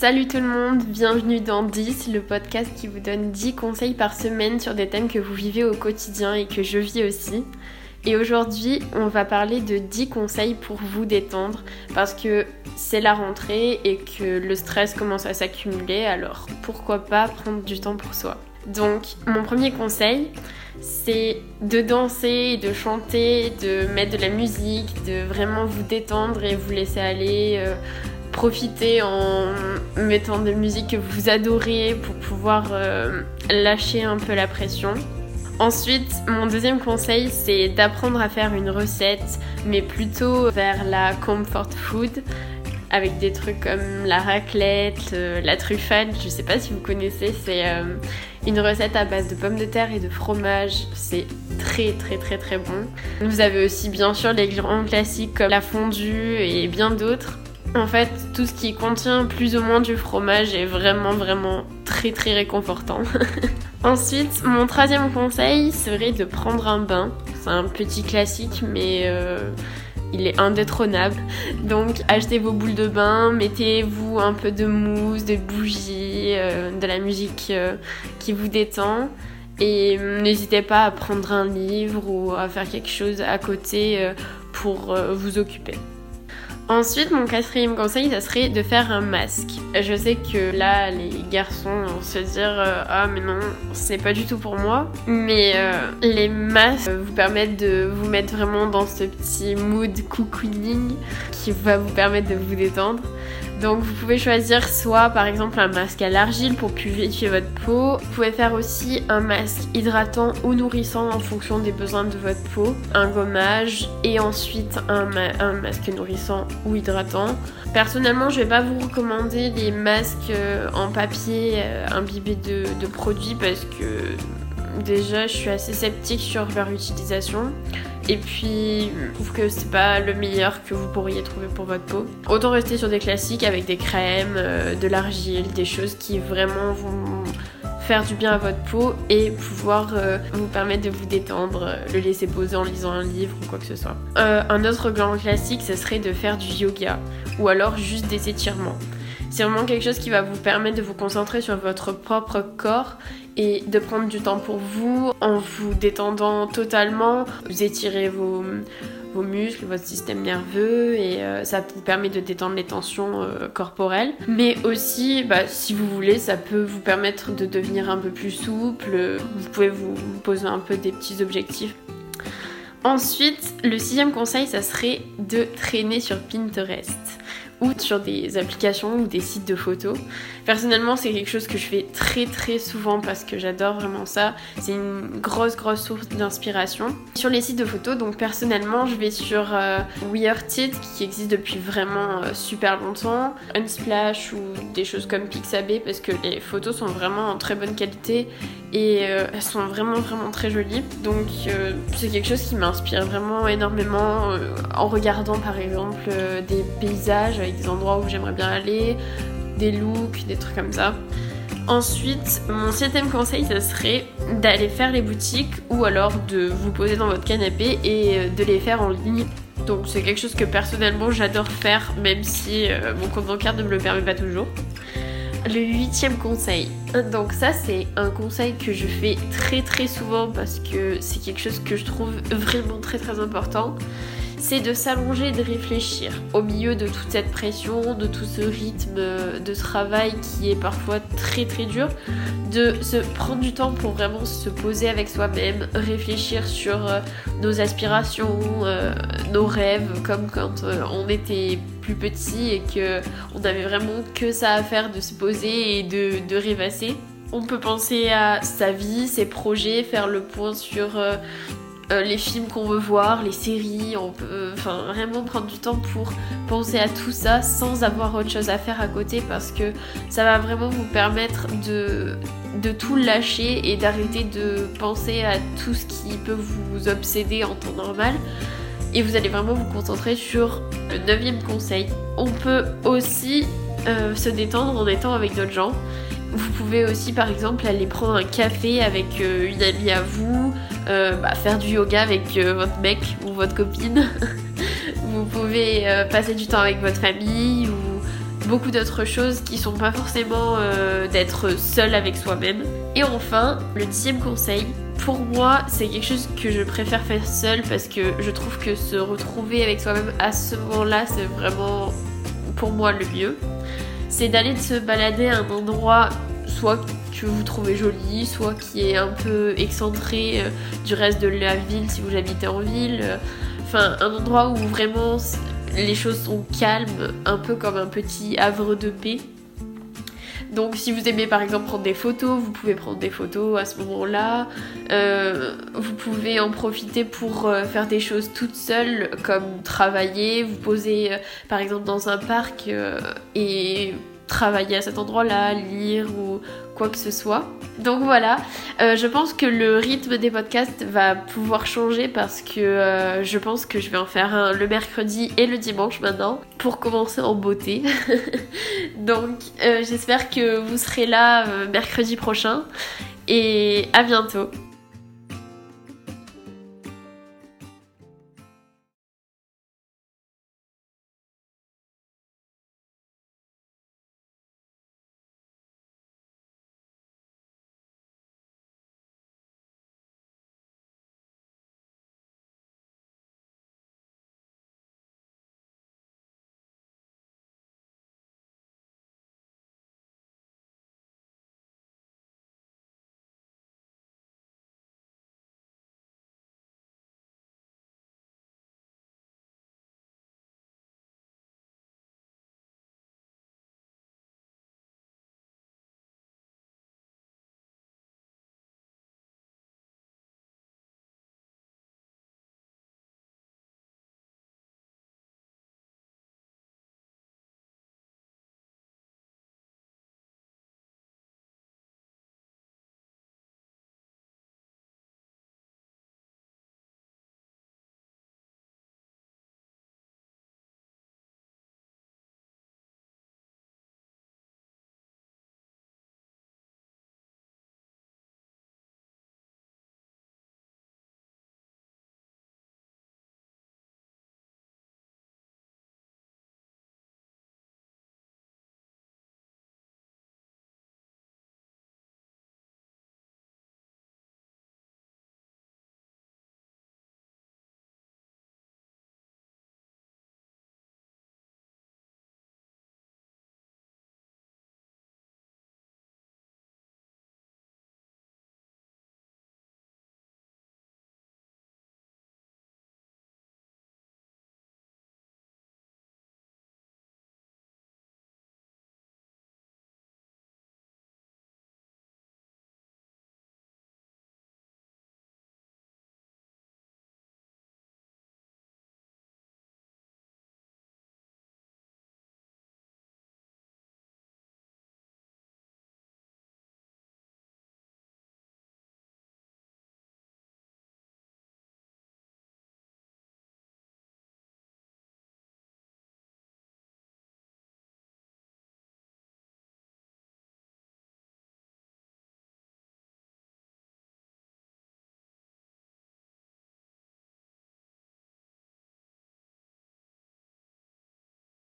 Salut tout le monde, bienvenue dans 10, le podcast qui vous donne 10 conseils par semaine sur des thèmes que vous vivez au quotidien et que je vis aussi. Et aujourd'hui, on va parler de 10 conseils pour vous détendre parce que c'est la rentrée et que le stress commence à s'accumuler, alors pourquoi pas prendre du temps pour soi. Donc, mon premier conseil, c'est de danser, de chanter, de mettre de la musique, de vraiment vous détendre et vous laisser aller. Euh, profiter en mettant des musiques que vous adorez pour pouvoir euh, lâcher un peu la pression. Ensuite, mon deuxième conseil, c'est d'apprendre à faire une recette, mais plutôt vers la comfort food, avec des trucs comme la raclette, euh, la truffade, je sais pas si vous connaissez, c'est euh, une recette à base de pommes de terre et de fromage, c'est très très très très bon. Vous avez aussi bien sûr les grands classiques comme la fondue et bien d'autres. En fait, tout ce qui contient plus ou moins du fromage est vraiment vraiment très très réconfortant. Ensuite, mon troisième conseil serait de prendre un bain. C'est un petit classique mais euh, il est indétrônable. Donc achetez vos boules de bain, mettez-vous un peu de mousse, de bougies, euh, de la musique euh, qui vous détend. Et n'hésitez pas à prendre un livre ou à faire quelque chose à côté pour vous occuper. Ensuite, mon quatrième conseil, ça serait de faire un masque. Je sais que là, les garçons vont se dire euh, Ah, mais non, c'est pas du tout pour moi. Mais euh, les masques vous permettent de vous mettre vraiment dans ce petit mood cocooning qui va vous permettre de vous détendre. Donc vous pouvez choisir soit par exemple un masque à l'argile pour purifier votre peau. Vous pouvez faire aussi un masque hydratant ou nourrissant en fonction des besoins de votre peau. Un gommage et ensuite un, masque nourrissant ou hydratant. Personnellement je vais pas vous recommander les masques euh, en papier euh, imbibés de produits parce que déjà je suis assez sceptique sur leur utilisation. Et puis, je trouve que c'est pas le meilleur que vous pourriez trouver pour votre peau. Autant rester sur des classiques avec des crèmes, euh, de l'argile, des choses qui vraiment vont faire du bien à votre peau et pouvoir euh, vous permettre de vous détendre, euh, le laisser poser en lisant un livre ou quoi que ce soit. un autre grand classique, ce serait de faire du yoga ou alors juste des étirements. C'est vraiment quelque chose qui va vous permettre de vous concentrer sur votre propre corps et de prendre du temps pour vous en vous détendant totalement. Vous étirez vos, muscles, votre système nerveux et euh, ça vous permet de détendre les tensions euh, corporelles. Mais aussi, bah, si vous voulez, ça peut vous permettre de devenir un peu plus souple. Vous pouvez vous poser un peu des petits objectifs. Ensuite, le sixième conseil, ça serait de traîner sur Pinterest ou sur des applications ou des sites de photos. Personnellement, c'est quelque chose que je fais très très souvent parce que j'adore vraiment ça. C'est une grosse grosse source d'inspiration. Sur les sites de photos, donc personnellement, je vais sur euh, Weartit qui existe depuis vraiment euh, super longtemps, Unsplash ou des choses comme Pixabay parce que les photos sont vraiment en très bonne qualité et euh, elles sont vraiment vraiment très jolies. Donc c'est quelque chose qui m'inspire vraiment énormément en regardant par exemple des paysages des endroits où j'aimerais bien aller, des looks, des trucs comme ça. Ensuite, mon septième conseil, ça serait d'aller faire les boutiques ou alors de vous poser dans votre canapé et euh, de les faire en ligne. Donc c'est quelque chose que personnellement j'adore faire, même si euh, mon compte bancaire ne me le permet pas toujours. Le huitième conseil. Donc ça c'est un conseil que je fais très très souvent parce que c'est quelque chose que je trouve vraiment très très important c'est de s'allonger et de réfléchir au milieu de toute cette pression, de tout ce rythme de travail qui est parfois très très dur, de se prendre du temps pour vraiment se poser avec soi-même, réfléchir sur euh, nos aspirations, euh, nos rêves, comme quand euh, on était petit et que on avait vraiment que ça à faire de se poser et de, rêvasser. On peut penser à sa vie, ses projets, faire le point sur euh, les films qu'on veut voir, les séries, on peut enfin, vraiment prendre du temps pour penser à tout ça sans avoir autre chose à faire à côté parce que ça va vraiment vous permettre de, de tout lâcher et d'arrêter de penser à tout ce qui peut vous obséder en temps normal. Et vous allez vraiment vous concentrer sur le neuvième conseil. On peut aussi euh, se détendre en étant avec d'autres gens. Vous pouvez aussi par exemple aller prendre un café avec euh, une amie à vous, euh, bah, faire du yoga avec votre mec ou votre copine. vous pouvez passer du temps avec votre famille ou beaucoup d'autres choses qui sont pas forcément d'être seul avec soi-même. Et enfin, le dixième conseil, pour moi, c'est quelque chose que je préfère faire seul parce que je trouve que se retrouver avec soi-même à ce moment-là, c'est vraiment pour moi le mieux. C'est d'aller se balader à un endroit soit que vous trouvez joli, soit qui est un peu excentré euh, du reste de la ville si vous habitez en ville. Enfin, un endroit où vraiment les choses sont calmes, un peu comme un petit havre de paix. Donc si vous aimez par exemple prendre des photos, vous pouvez prendre des photos à ce moment-là. Euh, vous pouvez en profiter pour euh, faire des choses toutes seules comme travailler, vous poser par exemple dans un parc et travailler à cet endroit-là, lire ou quoi que ce soit. Donc voilà, euh, je pense que le rythme des podcasts va pouvoir changer parce que euh, je pense que je vais en faire le mercredi et le dimanche maintenant pour commencer en beauté. Donc euh, j'espère que vous serez là mercredi prochain et à bientôt.